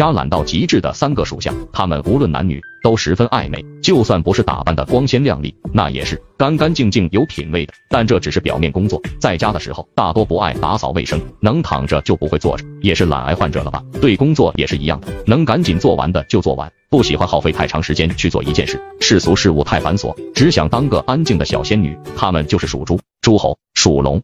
家懒到极致的三个属相他们无论男女都十分爱美就算不是打扮的光鲜亮丽那也是干干净净有品位的。但这只是表面工作在家的时候大多不爱打扫卫生能躺着就不会坐着也是懒癌患者了吧？对工作也是一样的能赶紧做完的就做完不喜欢耗费太长时间去做一件事世俗事物太繁琐只想当个安静的小仙女。他们就是属猪猪猴属龙。